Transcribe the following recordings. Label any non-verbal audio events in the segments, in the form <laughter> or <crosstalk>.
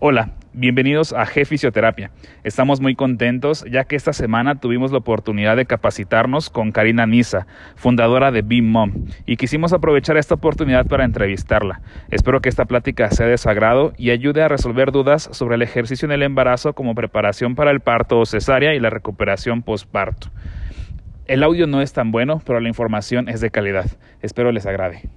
Hola, bienvenidos a G Fisioterapia. Estamos muy contentos ya que esta semana tuvimos la oportunidad de capacitarnos con Karina Nisa, fundadora de Be Mom, y quisimos aprovechar esta oportunidad para entrevistarla. Espero que esta plática sea de su agrado y ayude a resolver dudas sobre el ejercicio en el embarazo como preparación para el parto o cesárea y la recuperación postparto. El audio no es tan bueno, pero la información es de calidad. Espero les agrade.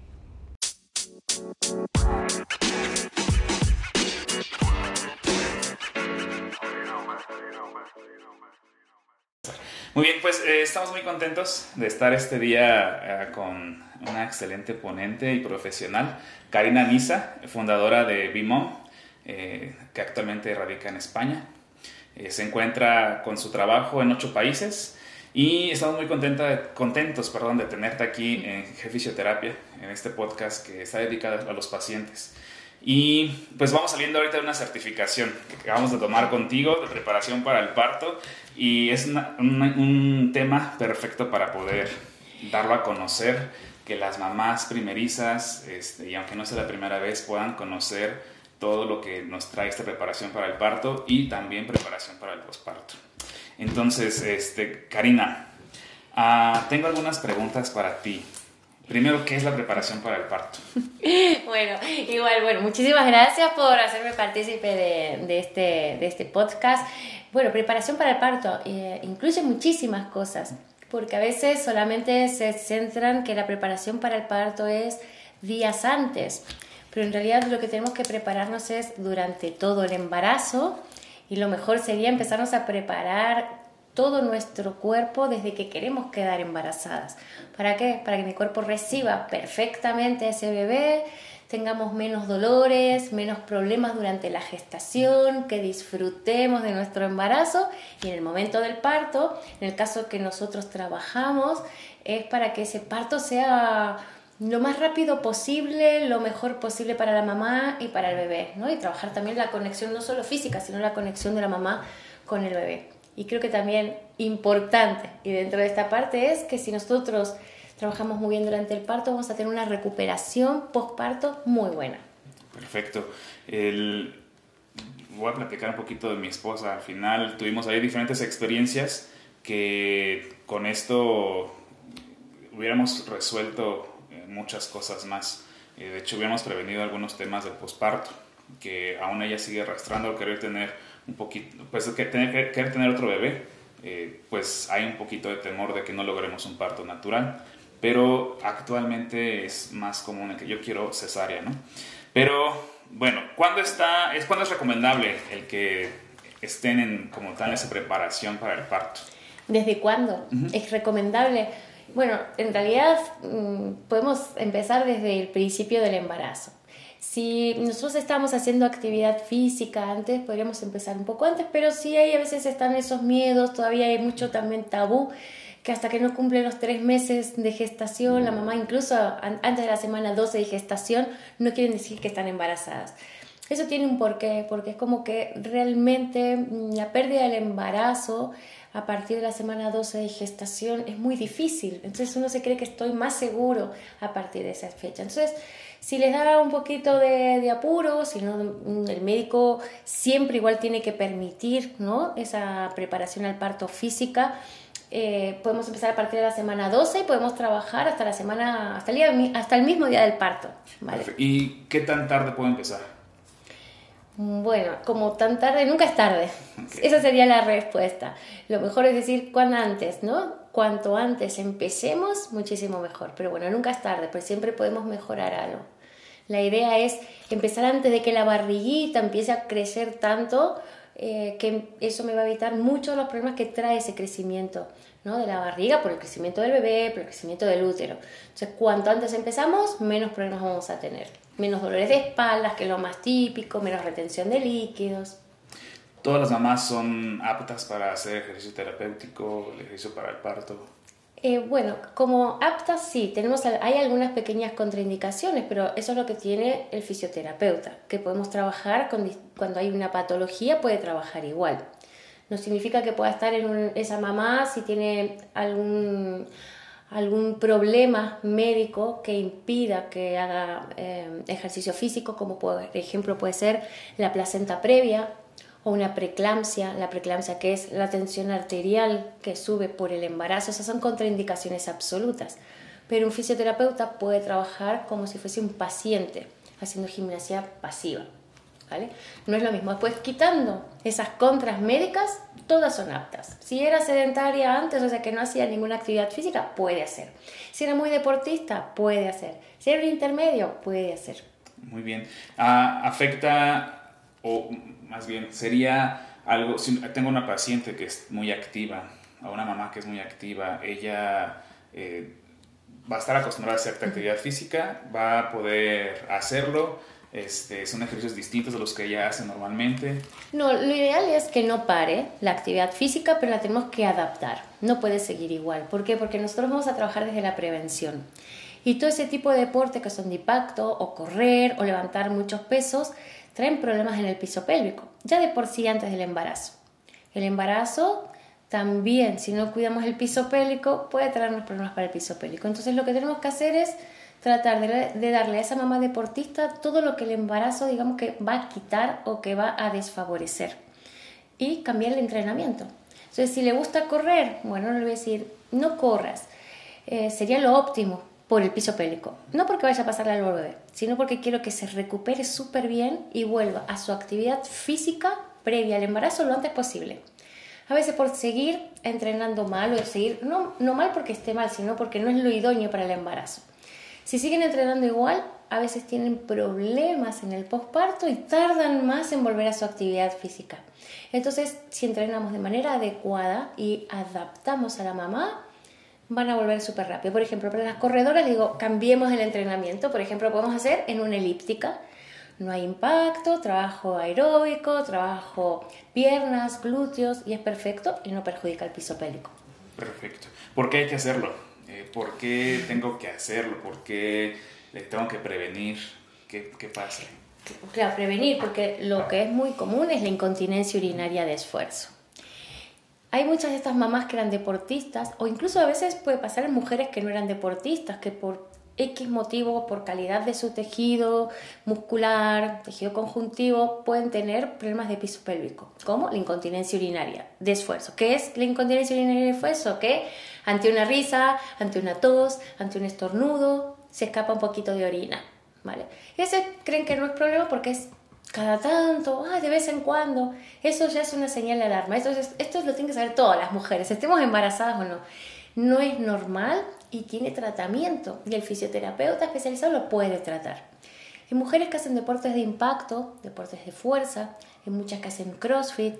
Muy bien, pues eh, estamos muy contentos de estar este día eh, con una excelente ponente y profesional, Karina Nisa, fundadora de Bimom, eh, que actualmente radica en España. se encuentra con su trabajo en ocho países y estamos muy contenta, contentos perdón, de tenerte aquí en Fisioterapia, en este podcast que está dedicado a los pacientes. Y pues vamos saliendo ahorita de una certificación que acabamos de tomar contigo de preparación para el parto y es un tema perfecto para poder darlo a conocer, que las mamás primerizas, este, y aunque no sea la primera vez, puedan conocer todo lo que nos trae esta preparación para el parto y también preparación para el posparto. Entonces, este, Karina, ah, tengo algunas preguntas para ti. Primero, ¿qué es la preparación para el parto? <laughs> bueno, igual, bueno, muchísimas gracias por hacerme partícipe de, este, de este podcast. Bueno, preparación para el parto eh, incluye muchísimas cosas, porque a veces solamente se centran que la preparación para el parto es días antes, pero en realidad lo que tenemos que prepararnos es durante todo el embarazo y lo mejor sería empezarnos a preparar todo nuestro cuerpo desde que queremos quedar embarazadas. ¿Para qué? Para que mi cuerpo reciba perfectamente ese bebé, tengamos menos dolores, menos problemas durante la gestación, que disfrutemos de nuestro embarazo y en el momento del parto, en el caso que nosotros trabajamos, es para que ese parto sea lo más rápido posible, lo mejor posible para la mamá y para el bebé, ¿no? Y trabajar también la conexión no solo física, sino la conexión de la mamá con el bebé. Y creo que también importante, y dentro de esta parte, es que si nosotros trabajamos muy bien durante el parto, vamos a tener una recuperación postparto muy buena. Perfecto. Voy a platicar un poquito de mi esposa. Al final tuvimos ahí diferentes experiencias que con esto hubiéramos resuelto eh, muchas cosas más. Eh, de hecho, hubiéramos prevenido algunos temas del posparto, que aún ella sigue arrastrando al querer tener un poquito, pues que tener, querer tener otro bebé, eh, pues hay un poquito de temor de que no logremos un parto natural, pero actualmente es más común el que yo quiero cesárea, ¿no? Pero bueno, ¿cuándo, está, es, ¿cuándo es recomendable el que estén en como tal esa preparación para el parto? ¿Desde cuándo? Es recomendable. Bueno, en realidad mm, podemos empezar desde el principio del embarazo. Si nosotros estamos haciendo actividad física antes, podríamos empezar un poco antes, pero sí hay a veces están esos miedos, todavía hay mucho también tabú, que hasta que no cumplen los tres meses de gestación, la mamá incluso antes de la semana 12 de gestación, no quieren decir que están embarazadas. Eso tiene un porqué, porque es como que realmente mm, la pérdida del embarazo a partir de la semana 12 de gestación es muy difícil. Entonces uno se cree que estoy más seguro a partir de esa fecha. Entonces, si les da un poquito de, apuro, si no, el médico siempre igual tiene que permitir ¿no? esa preparación al parto física. Eh, podemos empezar a partir de la semana 12 y podemos trabajar hasta la semana hasta el, día, hasta el mismo día del parto. ¿Y qué tan tarde puedo empezar? Bueno, como tan tarde, nunca es tarde. Esa sería la respuesta. Lo mejor es decir cuán antes, ¿no? Cuanto antes empecemos, muchísimo mejor. Pero bueno, nunca es tarde, pues siempre podemos mejorar algo. La idea es empezar antes de que la barriguita empiece a crecer tanto, eh, que eso me va a evitar muchos de los problemas que trae ese crecimiento ¿no? de la barriga por el crecimiento del bebé, por el crecimiento del útero. Entonces, cuanto antes empezamos, menos problemas vamos a tener. Menos dolores de espaldas, que es lo más típico, menos retención de líquidos. ¿Todas las mamás son aptas para hacer ejercicio terapéutico, el ejercicio para el parto? Eh, bueno, como aptas sí, tenemos, hay algunas pequeñas contraindicaciones, pero eso es lo que tiene el fisioterapeuta, que podemos trabajar cuando hay una patología, puede trabajar igual. No significa que pueda estar en esa mamá si tiene algún, algún problema médico que impida que haga eh, ejercicio físico, como por ejemplo puede ser la placenta previa o una preeclampsia, la preeclampsia que es la tensión arterial que sube por el embarazo, esas son contraindicaciones absolutas. Pero un fisioterapeuta puede trabajar como si fuese un paciente, haciendo gimnasia pasiva. ¿Vale? No es lo mismo. Después, quitando esas contras médicas, todas son aptas. Si era sedentaria antes, o sea que no hacía ninguna actividad física, puede hacer. Si era muy deportista, puede hacer. Si era un intermedio, puede hacer. Muy bien. Ah, ¿Afecta o más bien, sería algo, si tengo una paciente que es muy activa, a una mamá que es muy activa, ella eh, va a estar acostumbrada a hacer actividad física, va a poder hacerlo, este, son ejercicios distintos de los que ella hace normalmente. No, lo ideal es que no pare la actividad física, pero la tenemos que adaptar. No puede seguir igual. ¿Por qué? Porque nosotros vamos a trabajar desde la prevención. Y todo ese tipo de deporte que son de impacto, o correr, o levantar muchos pesos, traen problemas en el piso pélvico, ya de por sí antes del embarazo. El embarazo también, si no cuidamos el piso pélvico, puede traernos problemas para el piso pélvico. Entonces lo que tenemos que hacer es tratar de, darle a esa mamá deportista todo lo que el embarazo, digamos que va a quitar o que va a desfavorecer. Y cambiar el entrenamiento. Entonces, si le gusta correr, bueno, no le voy a decir, no corras. Eh, sería lo óptimo, por el piso pélvico. No porque vaya a pasarle al bebé, sino porque quiero que se recupere súper bien y vuelva a su actividad física previa al embarazo lo antes posible. A veces por seguir entrenando mal o seguir, no, no mal porque esté mal, sino porque no es lo idóneo para el embarazo. Si siguen entrenando igual, a veces tienen problemas en el posparto y tardan más en volver a su actividad física. Entonces, si entrenamos de manera adecuada y adaptamos a la mamá, van a volver súper rápido. Por ejemplo, para las corredoras digo, cambiemos el entrenamiento. Por ejemplo, podemos hacer en una elíptica. No hay impacto, trabajo aeróbico, trabajo piernas, glúteos y es perfecto y no perjudica el piso pélvico. Perfecto. ¿Por qué hay que hacerlo? Eh, ¿Por qué tengo que hacerlo? ¿Por qué tengo que prevenir? ¿Qué, qué pasa? Claro, prevenir, porque lo que es muy común es la incontinencia urinaria de esfuerzo. Hay muchas de estas mamás que eran deportistas, o incluso a veces puede pasar en mujeres que no eran deportistas, que por X motivo, por calidad de su tejido muscular, tejido conjuntivo, pueden tener problemas de piso pélvico, como la incontinencia urinaria de esfuerzo. ¿Qué es la incontinencia urinaria de esfuerzo? Que ante una risa, ante una tos, ante un estornudo, se escapa un poquito de orina. ¿vale? Ese creen que no es problema porque es cada tanto, ah, de vez en cuando, eso ya es una señal de alarma. Esto, es, esto lo tienen que saber todas las mujeres, estemos embarazadas o no. No es normal y tiene tratamiento y el fisioterapeuta especializado lo puede tratar. En mujeres que hacen deportes de impacto, deportes de fuerza, en muchas que hacen CrossFit,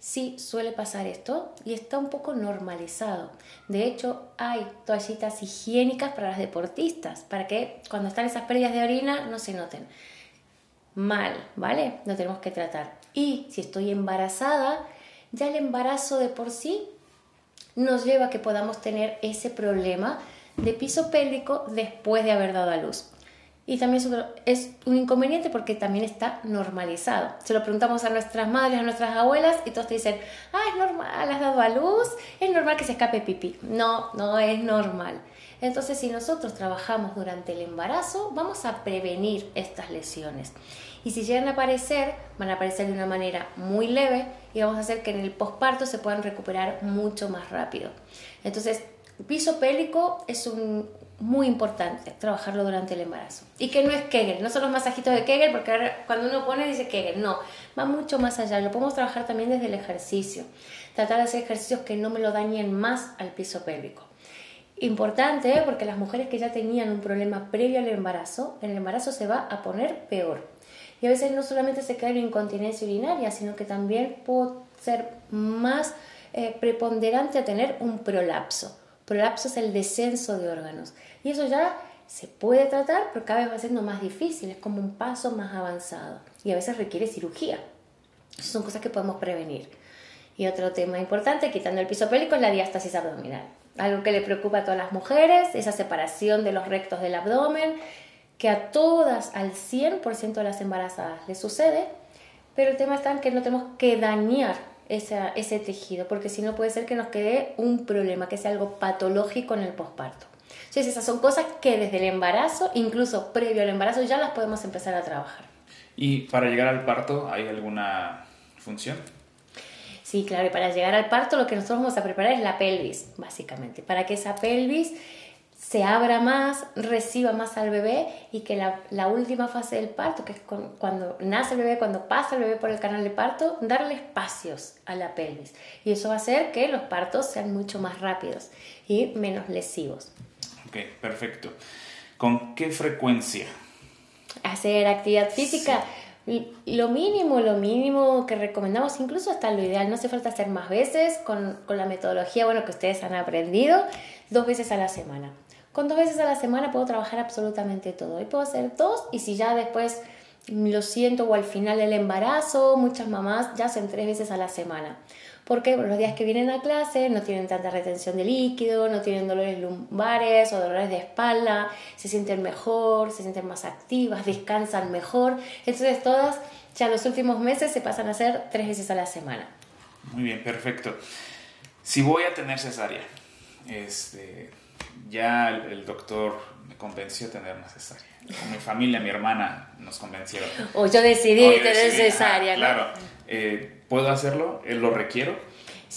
sí suele pasar esto y está un poco normalizado. De hecho, hay toallitas higiénicas para las deportistas, para que cuando están esas pérdidas de orina no se noten mal, ¿vale? Lo tenemos que tratar. Y si estoy embarazada, ya el embarazo de por sí nos lleva a que podamos tener ese problema de piso pélvico después de haber dado a luz. Y también es un inconveniente porque también está normalizado. Se lo preguntamos a nuestras madres, a nuestras abuelas y todos te dicen, ah, es normal, has dado a luz, es normal que se escape pipí. No, no es normal. Entonces, si nosotros trabajamos durante el embarazo, vamos a prevenir estas lesiones. Y si llegan a aparecer, van a aparecer de una manera muy leve y vamos a hacer que en el posparto se puedan recuperar mucho más rápido. Entonces, piso pélvico es un, muy importante trabajarlo durante el embarazo. Y que no es Kegel, no son los masajitos de Kegel, porque ahora cuando uno pone dice Kegel, no, va mucho más allá. Lo podemos trabajar también desde el ejercicio. Tratar de hacer ejercicios que no me lo dañen más al piso pélvico. Importante, ¿eh? porque las mujeres que ya tenían un problema previo al embarazo, el embarazo se va a poner peor. Y a veces no solamente se cae en incontinencia urinaria, sino que también puede ser más eh, preponderante a tener un prolapso. Prolapso es el descenso de órganos. Y eso ya se puede tratar, pero cada vez va siendo más difícil, es como un paso más avanzado. Y a veces requiere cirugía. son cosas que podemos prevenir. Y otro tema importante, quitando el piso pélvico, es la diástasis abdominal algo que le preocupa a todas las mujeres, esa separación de los rectos del abdomen, que a todas, al 100% de las embarazadas le sucede, pero el tema está en que no tenemos que dañar ese tejido, porque si no puede ser que nos quede un problema, que sea algo patológico en el posparto. Entonces esas son cosas que desde el embarazo, incluso previo al embarazo, ya las podemos empezar a trabajar. ¿Y para llegar al parto hay alguna función? Sí, claro, y para llegar al parto lo que nosotros vamos a preparar es la pelvis, básicamente, para que esa pelvis se abra más, reciba más al bebé y que la, última fase del parto, que es cuando nace el bebé, cuando pasa el bebé por el canal de parto, darle espacios a la pelvis. Y eso va a hacer que los partos sean mucho más rápidos y menos lesivos. Ok, perfecto. ¿Con qué frecuencia? Hacer actividad física. Lo mínimo, lo mínimo que recomendamos, incluso hasta lo ideal, no hace falta hacer más veces con, con la metodología bueno, que ustedes han aprendido, dos veces a la semana. Con dos veces a la semana puedo trabajar absolutamente todo. Y puedo hacer dos y si ya después lo siento o al final del embarazo, muchas mamás ya hacen tres veces a la semana. Porque los días que vienen a clase no tienen tanta retención de líquido, no tienen dolores lumbares o dolores de espalda, se sienten mejor, se sienten más activas, descansan mejor. Entonces todas ya los últimos meses se pasan a hacer tres veces a la semana. Muy bien, perfecto. Si voy a tener cesárea, este, ya el, doctor me convenció a tener una cesárea. mi familia, mi hermana nos convencieron. O yo decidí tener cesárea, Claro. Eh, ¿Puedo hacerlo? ¿Lo requiero?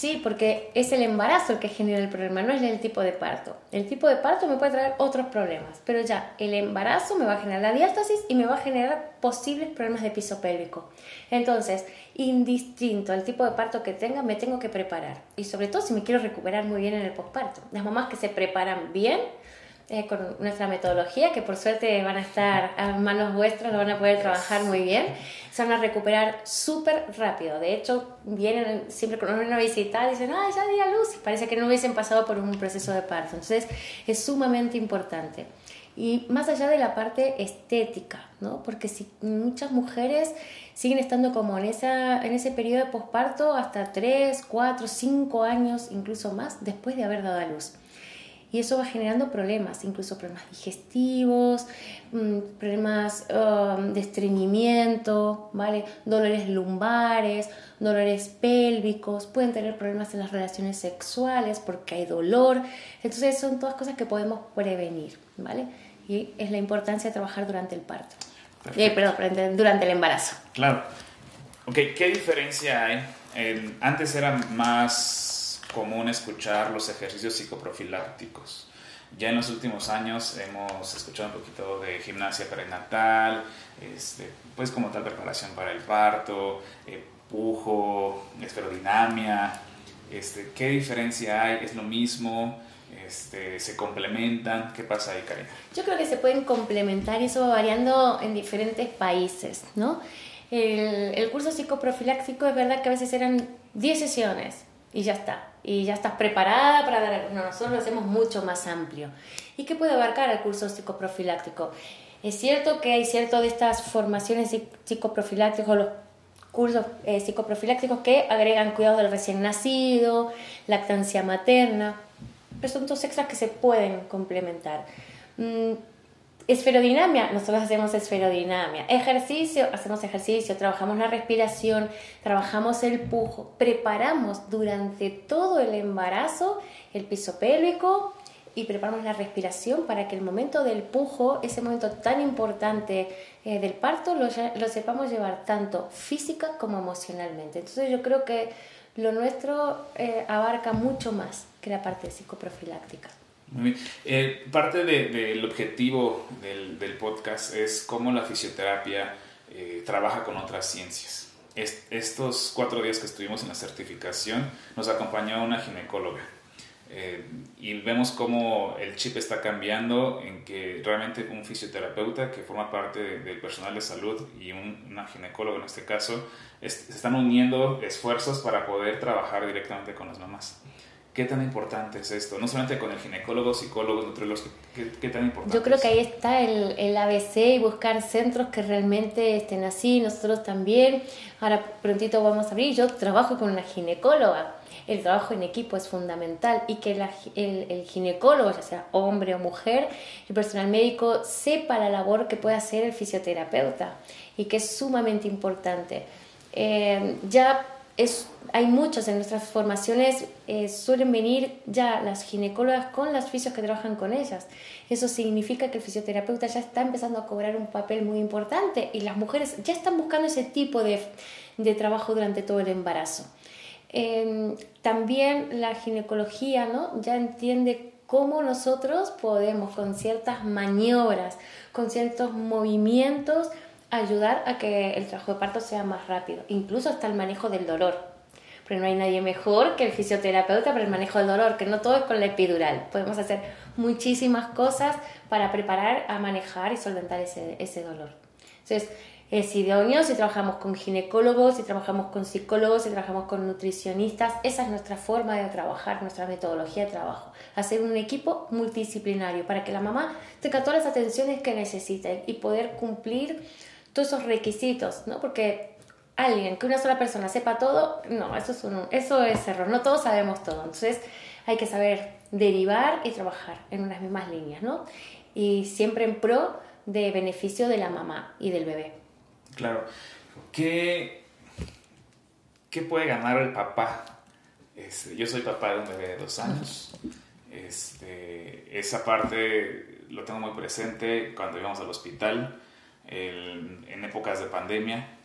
Sí, porque es el embarazo el que genera el problema, no es el tipo de parto. El tipo de parto me puede traer otros problemas, pero ya el embarazo me va a generar la diástasis y me va a generar posibles problemas de piso pélvico. Entonces, indistinto al tipo de parto que tenga, me tengo que preparar. Y sobre todo si me quiero recuperar muy bien en el posparto. Las mamás que se preparan bien, eh, con nuestra metodología, que por suerte van a estar a manos vuestras, lo van a poder trabajar muy bien, se van a recuperar súper rápido. De hecho, vienen siempre con una visita y dicen, ah, ya di a luz, y parece que no hubiesen pasado por un proceso de parto. Entonces, es sumamente importante. Y más allá de la parte estética, ¿no? Porque si muchas mujeres siguen estando como en, esa, en ese periodo de posparto hasta 3, 4, 5 años, incluso más, después de haber dado a luz y eso va generando problemas, incluso problemas digestivos, mm, problemas um, de estreñimiento, ¿vale? dolores lumbares, dolores pélvicos, pueden tener problemas en las relaciones sexuales porque hay dolor. Entonces son todas cosas que podemos prevenir, ¿vale? Y es la importancia de trabajar durante el parto. Eh, perdón, durante el embarazo. Claro. Ok, ¿qué diferencia hay? antes era más común escuchar los ejercicios psicoprofilácticos. Ya en los últimos años hemos escuchado un poquito de gimnasia prenatal, este, pues como tal preparación para el parto, eh, pujo, esferodinamia. Este, ¿Qué diferencia hay? ¿Es lo mismo? Este, ¿Se complementan? ¿Qué pasa ahí, Karina? Yo creo que se pueden complementar y eso va variando en diferentes países, ¿no? El, el curso psicoprofiláctico es verdad que a veces eran 10 sesiones y ya está y ya estás preparada para dar. No, nosotros lo hacemos mucho más amplio. ¿Y qué puede abarcar el curso psicoprofiláctico? Es cierto que hay cierto de estas formaciones psicoprofilácticos, los cursos eh, psicoprofilácticos que agregan cuidados del recién nacido, lactancia materna, pero son dos extras que se pueden complementar. Esferodinamia, nosotros hacemos esferodinamia. Ejercicio, hacemos ejercicio, trabajamos la respiración, trabajamos el pujo, preparamos durante todo el embarazo el piso pélvico y preparamos la respiración para que el momento del pujo, ese momento tan importante eh, del parto, lo, sepamos llevar tanto física como emocionalmente. Entonces yo creo que lo nuestro eh, abarca mucho más que la parte psicoprofiláctica. Eh, parte del objetivo del, podcast es cómo la fisioterapia eh, trabaja con otras ciencias. estos cuatro días que estuvimos en la certificación nos acompañó una ginecóloga eh, y vemos cómo el chip está cambiando en que realmente un fisioterapeuta que forma parte del personal de salud y un, una ginecóloga en este caso se están uniendo esfuerzos para poder trabajar directamente con las mamás. ¿Qué tan importante es esto? No solamente con el ginecólogo, psicólogo, nutriólogos, ¿qué, ¿qué, tan importante Yo creo que ahí está el, el, ABC y buscar centros que realmente estén así. Nosotros también, ahora prontito vamos a abrir, yo trabajo con una ginecóloga. El trabajo en equipo es fundamental y que el, el, ginecólogo, ya sea hombre o mujer, el personal médico, sepa la labor que puede hacer el fisioterapeuta y que es sumamente importante. Eh, ya es, hay muchos en nuestras formaciones, eh, suelen venir ya las ginecólogas con las fisios que trabajan con ellas. Eso significa que el fisioterapeuta ya está empezando a cobrar un papel muy importante y las mujeres ya están buscando ese tipo de, de trabajo durante todo el embarazo. Em, también la ginecología ¿no? ya entiende cómo nosotros podemos con ciertas maniobras, con ciertos movimientos, ayudar a que el trabajo de parto sea más rápido, incluso hasta el manejo del dolor. Pero no hay nadie mejor que el fisioterapeuta para el manejo del dolor, que no todo es con la epidural. Podemos hacer muchísimas cosas para preparar a manejar y solventar ese, ese dolor. Entonces, es idóneo si trabajamos con ginecólogos, si trabajamos con psicólogos, si trabajamos con nutricionistas. Esa es nuestra forma de trabajar, nuestra metodología de trabajo. Hacer un equipo multidisciplinario para que la mamá tenga todas las atenciones que necesite y poder cumplir todos esos requisitos, ¿no? Porque alguien, que una sola persona sepa todo, no, eso es, un, eso es error, no todos sabemos todo. Entonces hay que saber derivar y trabajar en unas mismas líneas, ¿no? Y siempre en pro de beneficio de la mamá y del bebé. Claro. ¿Qué, qué puede ganar el papá? Este, yo soy papá de un bebé de dos años. Este, esa parte lo tengo muy presente cuando íbamos al hospital en épocas de pandemia,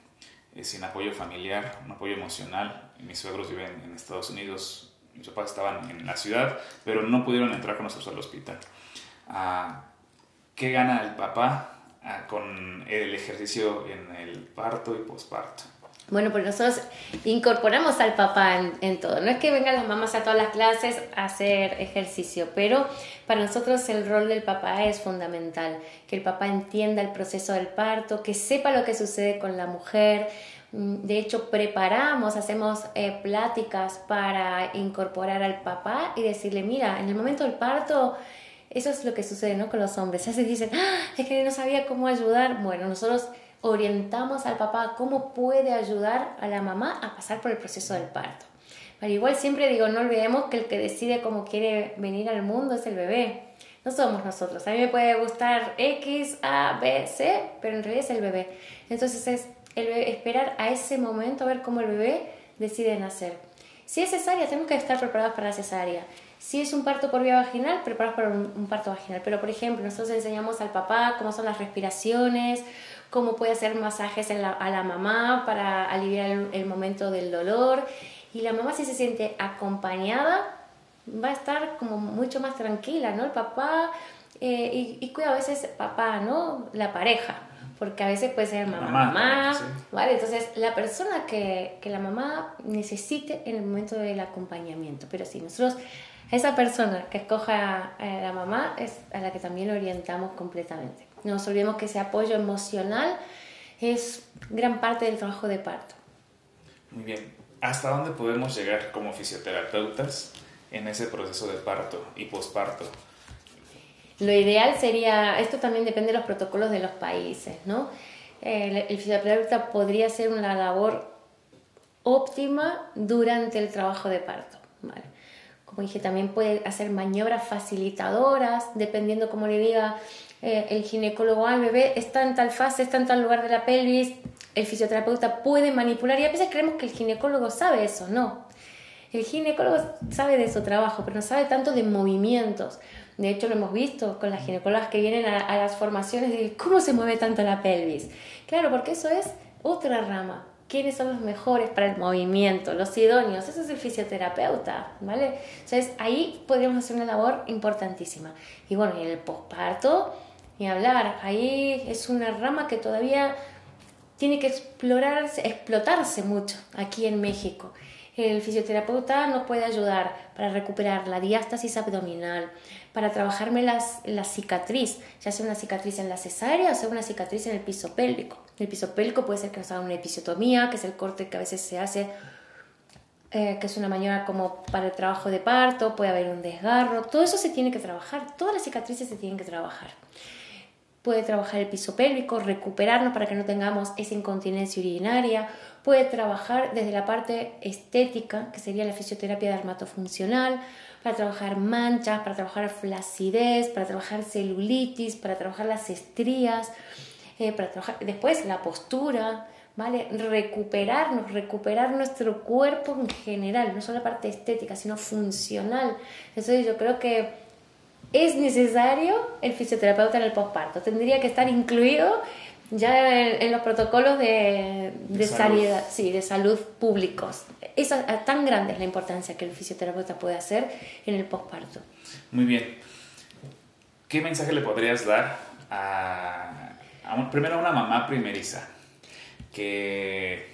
eh, sin apoyo familiar, un apoyo emocional. Mis suegros viven en Estados Unidos, mis papás estaban en la ciudad, pero no pudieron entrar con nosotros al hospital. Ah, ¿Qué gana el papá ah, con el ejercicio en el parto y posparto? Bueno, pues nosotros incorporamos al papá en, todo. No es que vengan las mamás a todas las clases a hacer ejercicio, pero para nosotros el rol del papá es fundamental. Que el papá entienda el proceso del parto, que sepa lo que sucede con la mujer. Mm, de hecho, preparamos, hacemos eh, pláticas para incorporar al papá y decirle, mira, en el momento del parto eso es lo que sucede ¿no? con los hombres. <laughs> Ya se dicen, ¡Ah! es que no sabía cómo ayudar. Bueno, nosotros orientamos al papá cómo puede ayudar a la mamá a pasar por el proceso del parto. Pero igual siempre digo, no olvidemos que el que decide cómo quiere venir al mundo es el bebé. No somos nosotros. A mí me puede gustar X, A, B, C, pero en realidad es el bebé. Entonces es el esperar a ese momento a ver cómo el bebé decide nacer. Si es cesárea, tenemos que estar preparados para la cesárea. Si es un parto por vía vaginal, preparados para un parto vaginal. Pero, por ejemplo, nosotros enseñamos al papá cómo son las respiraciones, cómo puede hacer masajes a la mamá para aliviar el, momento del dolor. Y la mamá si se siente acompañada va a estar como mucho más tranquila, ¿no? El papá, eh, y, cuida a veces papá, ¿no? La pareja, porque a veces puede ser mamá, mamá, ¿vale? Entonces, la persona que, que, la mamá necesite en el momento del acompañamiento. Pero si nosotros, esa persona que escoja a la mamá es a la que también orientamos completamente. No nos olvidemos que ese apoyo emocional es gran parte del trabajo de parto. Muy bien. ¿Hasta dónde podemos llegar como fisioterapeutas en ese proceso de parto y posparto? Lo ideal sería, esto también depende de los protocolos de los países, ¿no? El, fisioterapeuta podría hacer una labor óptima durante el trabajo de parto, ¿vale? Como dije, también puede hacer maniobras facilitadoras, dependiendo, como le diga, eh, el ginecólogo al bebé está en tal fase, está en tal lugar de la pelvis, el fisioterapeuta puede manipular y a veces creemos que el ginecólogo sabe eso, no. El ginecólogo sabe de su trabajo, pero no sabe tanto de movimientos. De hecho, lo hemos visto con las ginecólogas que vienen a, a las formaciones de cómo se mueve tanto la pelvis. Claro, porque eso es otra rama quiénes son los mejores para el movimiento, los idóneos, eso es el fisioterapeuta, ¿vale? Entonces ahí podríamos hacer una labor importantísima. Y bueno, en el posparto, ni hablar, ahí es una rama que todavía tiene que explorarse, explotarse mucho aquí en México. El fisioterapeuta nos puede ayudar para recuperar la diástasis abdominal, para trabajarme las, la cicatriz, ya sea una cicatriz en la cesárea o sea una cicatriz en el piso pélvico. El piso pélvico puede ser que nos una episiotomía, que es el corte que a veces se hace, eh, que es una maniobra como para el trabajo de parto, puede haber un desgarro, todo eso se tiene que trabajar, todas las cicatrices se tienen que trabajar puede trabajar el piso pélvico, recuperarnos para que no tengamos esa incontinencia urinaria, puede trabajar desde la parte estética, que sería la fisioterapia dermatofuncional, para trabajar manchas, para trabajar flacidez, para trabajar celulitis, para trabajar las estrías, eh, para trabajar después la postura, ¿vale? Recuperarnos, recuperar nuestro cuerpo en general, no solo la parte estética, sino funcional. Entonces yo creo que es necesario el fisioterapeuta en el posparto. Tendría que estar incluido ya en, los protocolos de, de, sanidad, sí, de salud públicos. Esa, tan grande es la importancia que el fisioterapeuta puede hacer en el posparto. Muy bien. ¿Qué mensaje le podrías dar a, primero a una mamá primeriza que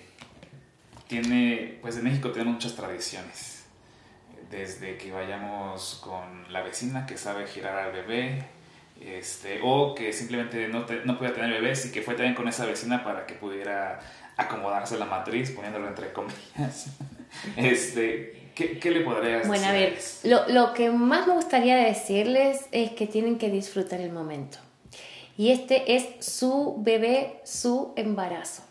tiene, pues en México tenemos muchas tradiciones, desde que vayamos con la vecina que sabe girar al bebé, este, o que simplemente no, no podía tener bebés y que fue también con esa vecina para que pudiera acomodarse la matriz, poniéndolo entre comillas. <laughs> Este, ¿qué, ¿qué, le podrías? Bueno, a ver, lo, lo que más me gustaría decirles es que tienen que disfrutar el momento. Y este es su bebé, su embarazo.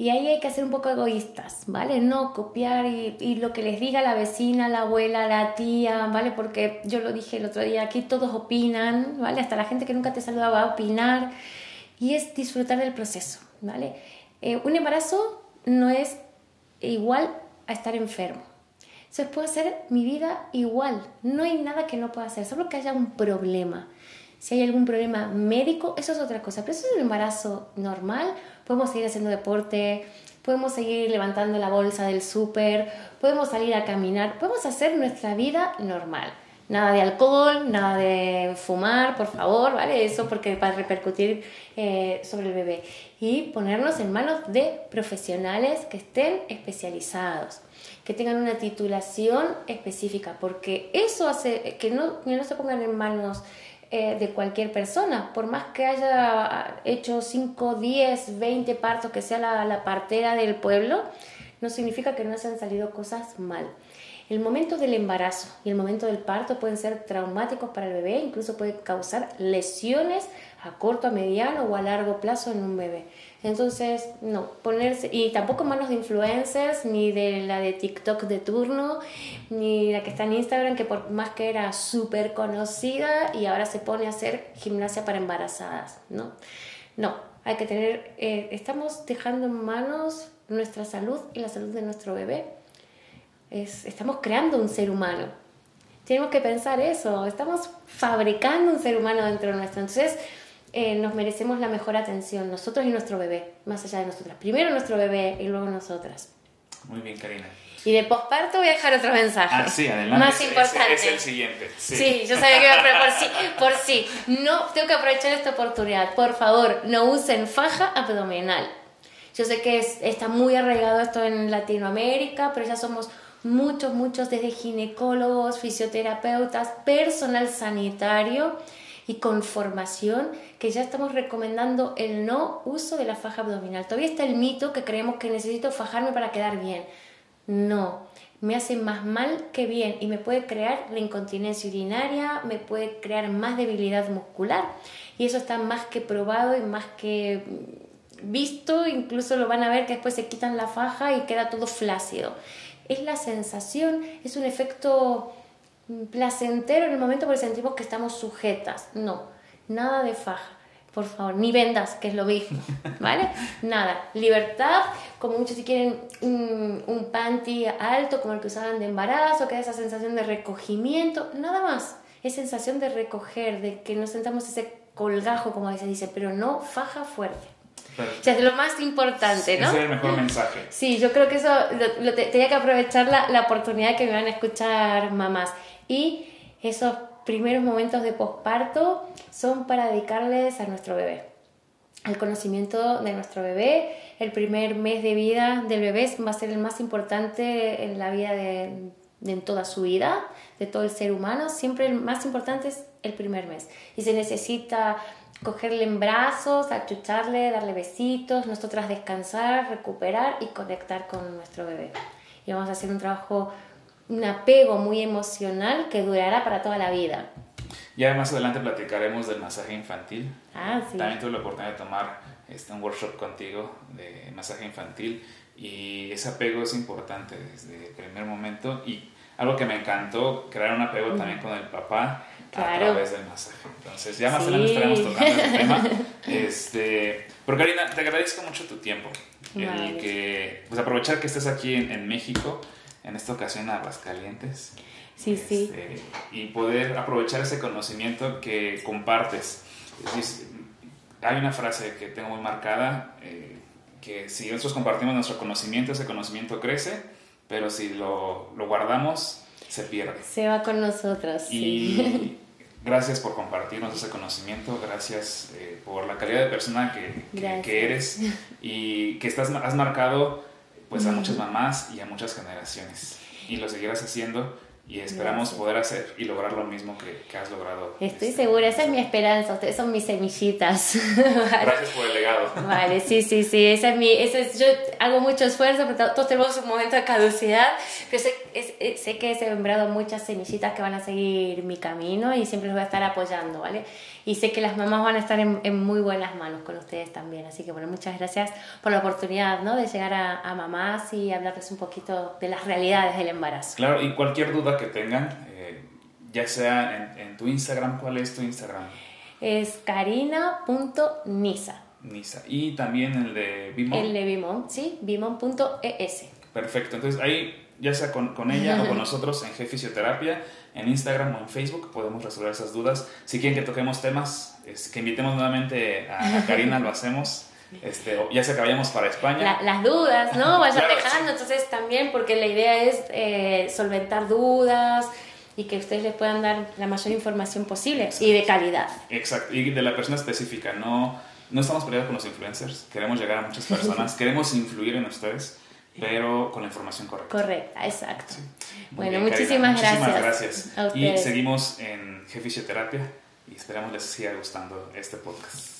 Y ahí hay que ser un poco egoístas, ¿vale? No copiar y, lo que les diga la vecina, la abuela, la tía, ¿vale? Porque yo lo dije el otro día, aquí todos opinan, ¿vale? Hasta la gente que nunca te saluda va a opinar. Y es disfrutar del proceso, ¿vale? Eh, un embarazo no es igual a estar enfermo. Se puede hacer mi vida igual. No hay nada que no pueda hacer, solo que haya un problema. Si hay algún problema médico, eso es otra cosa. Pero eso es un embarazo normal. Podemos seguir haciendo deporte, podemos seguir levantando la bolsa del súper, podemos salir a caminar, podemos hacer nuestra vida normal. Nada de alcohol, nada de fumar, por favor, ¿vale? Eso porque va a repercutir eh, sobre el bebé. Y ponernos en manos de profesionales que estén especializados, que tengan una titulación específica, porque eso hace que no, que no se pongan en manos eh, de cualquier persona, por más que haya hecho 5, 10, 20 partos, que sea la, la partera del pueblo, no significa que no han salido cosas mal. El momento del embarazo y el momento del parto pueden ser traumáticos para el bebé, incluso puede causar lesiones a corto, a mediano o a largo plazo en un bebé. Entonces, no, ponerse, y tampoco manos de influencers, ni de la de TikTok de turno, ni la que está en Instagram, que por más que era súper conocida y ahora se pone a hacer gimnasia para embarazadas, ¿no? No, hay que tener, eh, estamos dejando en manos nuestra salud y la salud de nuestro bebé. Es, estamos creando un ser humano. Tenemos que pensar eso, estamos fabricando un ser humano dentro de nuestro. Entonces, eh, nos merecemos la mejor atención, nosotros y nuestro bebé, más allá de nosotras. Primero nuestro bebé y luego nosotras. Muy bien, Karina. Y de posparto voy a dejar otro mensaje. Ah, sí, adelante. Más importante. Es, el siguiente. Sí. yo sabía que iba a por sí, por sí. No, tengo que aprovechar esta oportunidad. Por favor, no usen faja abdominal. Yo sé que está muy arraigado esto en Latinoamérica, pero ya somos muchos, muchos desde ginecólogos, fisioterapeutas, personal sanitario y con formación que ya estamos recomendando el no uso de la faja abdominal. Todavía está el mito que creemos que necesito fajarme para quedar bien. No, me hace más mal que bien y me puede crear la incontinencia urinaria, me puede crear más debilidad muscular y eso está más que probado y más que visto, incluso lo van a ver que después se quitan la faja y queda todo flácido. Es la sensación, es un efecto placentero en el momento porque sentimos que estamos sujetas. No, nada de faja, por favor, ni vendas, que es lo mismo, <laughs> ¿vale? Nada, libertad, como muchos si quieren un, un panty alto como el que usaban de embarazo, que da esa sensación de recogimiento, nada más, es sensación de recoger, de que nos sentamos ese colgajo, como se dice, pero no faja fuerte. O sea, es lo más importante, ¿no? Ese es el mejor mensaje. Sí, yo creo que eso lo, tenía que aprovechar la, la oportunidad que me van a escuchar mamás. Y esos primeros momentos de posparto son para dedicarles a nuestro bebé, al conocimiento de nuestro bebé. El primer mes de vida del bebé va a ser el más importante en la vida de, en toda su vida, de todo el ser humano. Siempre el más importante es el primer mes. Y se necesita cogerle en brazos, achucharle, darle besitos, nosotras descansar, recuperar y conectar con nuestro bebé. Y vamos a hacer un trabajo un apego muy emocional que durará para toda la vida. Ya más adelante platicaremos del masaje infantil. Ah, sí. También tuve la oportunidad de tomar este, un workshop contigo de masaje infantil y ese apego es importante desde el primer momento y algo que me encantó, crear un apego también con el papá a través del masaje. Entonces ya más adelante estaremos tocando el tema. <laughs> Este, pero Karina, te agradezco mucho tu tiempo. el que, pues aprovechar que estés aquí en, México, en esta ocasión en Aguascalientes. Sí, sí. Este, y poder aprovechar ese conocimiento que compartes. hay una frase que tengo muy marcada, eh, que si nosotros compartimos nuestro conocimiento, ese conocimiento crece, pero si lo, lo guardamos, se pierde. Se va con nosotros. Y <laughs> gracias por compartirnos ese conocimiento, gracias eh, por la calidad de persona que, que, eres y que estás, has marcado pues a muchas mamás y a muchas generaciones y lo seguirás haciendo y esperamos poder hacer y lograr lo mismo que, que has logrado. Estoy este, segura, esa es mi esperanza, ustedes son mis semillitas. Gracias <laughs> por el legado. Vale, sí, sí, sí, esa es mi, esa es, yo hago mucho esfuerzo, pero todos tenemos un momento de caducidad, pero sé, es, sé que he sembrado muchas semillitas que van a seguir mi camino y siempre los voy a estar apoyando, ¿vale? Y sé que las mamás van a estar en, muy buenas manos con ustedes también. Así que bueno, muchas gracias por la oportunidad ¿no? de llegar a, mamás y hablarles un poquito de las realidades del embarazo. Claro, y cualquier duda que tengan, eh, ya sea en, tu Instagram, ¿cuál es tu Instagram? Es carina.nisa. Nisa. Y también el de Bimon. El de Bimon, sí, bimon.es. Perfecto, entonces ahí ya sea con, con ella o con nosotros en G Fisioterapia, en Instagram o en Facebook, podemos resolver esas dudas. Si quieren que toquemos temas, es, que invitemos nuevamente a, Karina, lo hacemos. Este, ya sea que vayamos para España. las dudas, ¿no? Vayan dejando, entonces también, porque la idea es eh, solventar dudas y que ustedes les puedan dar la mayor información posible y de calidad. Exacto, y de la persona específica, no, no estamos peleados con los influencers, queremos llegar a muchas personas, <laughs> queremos influir en ustedes pero con la información correcta. Correcta, exacto. Bueno, bien, muchísimas, muchísimas gracias. Y seguimos en Jefisioterapia y esperamos les siga gustando este podcast.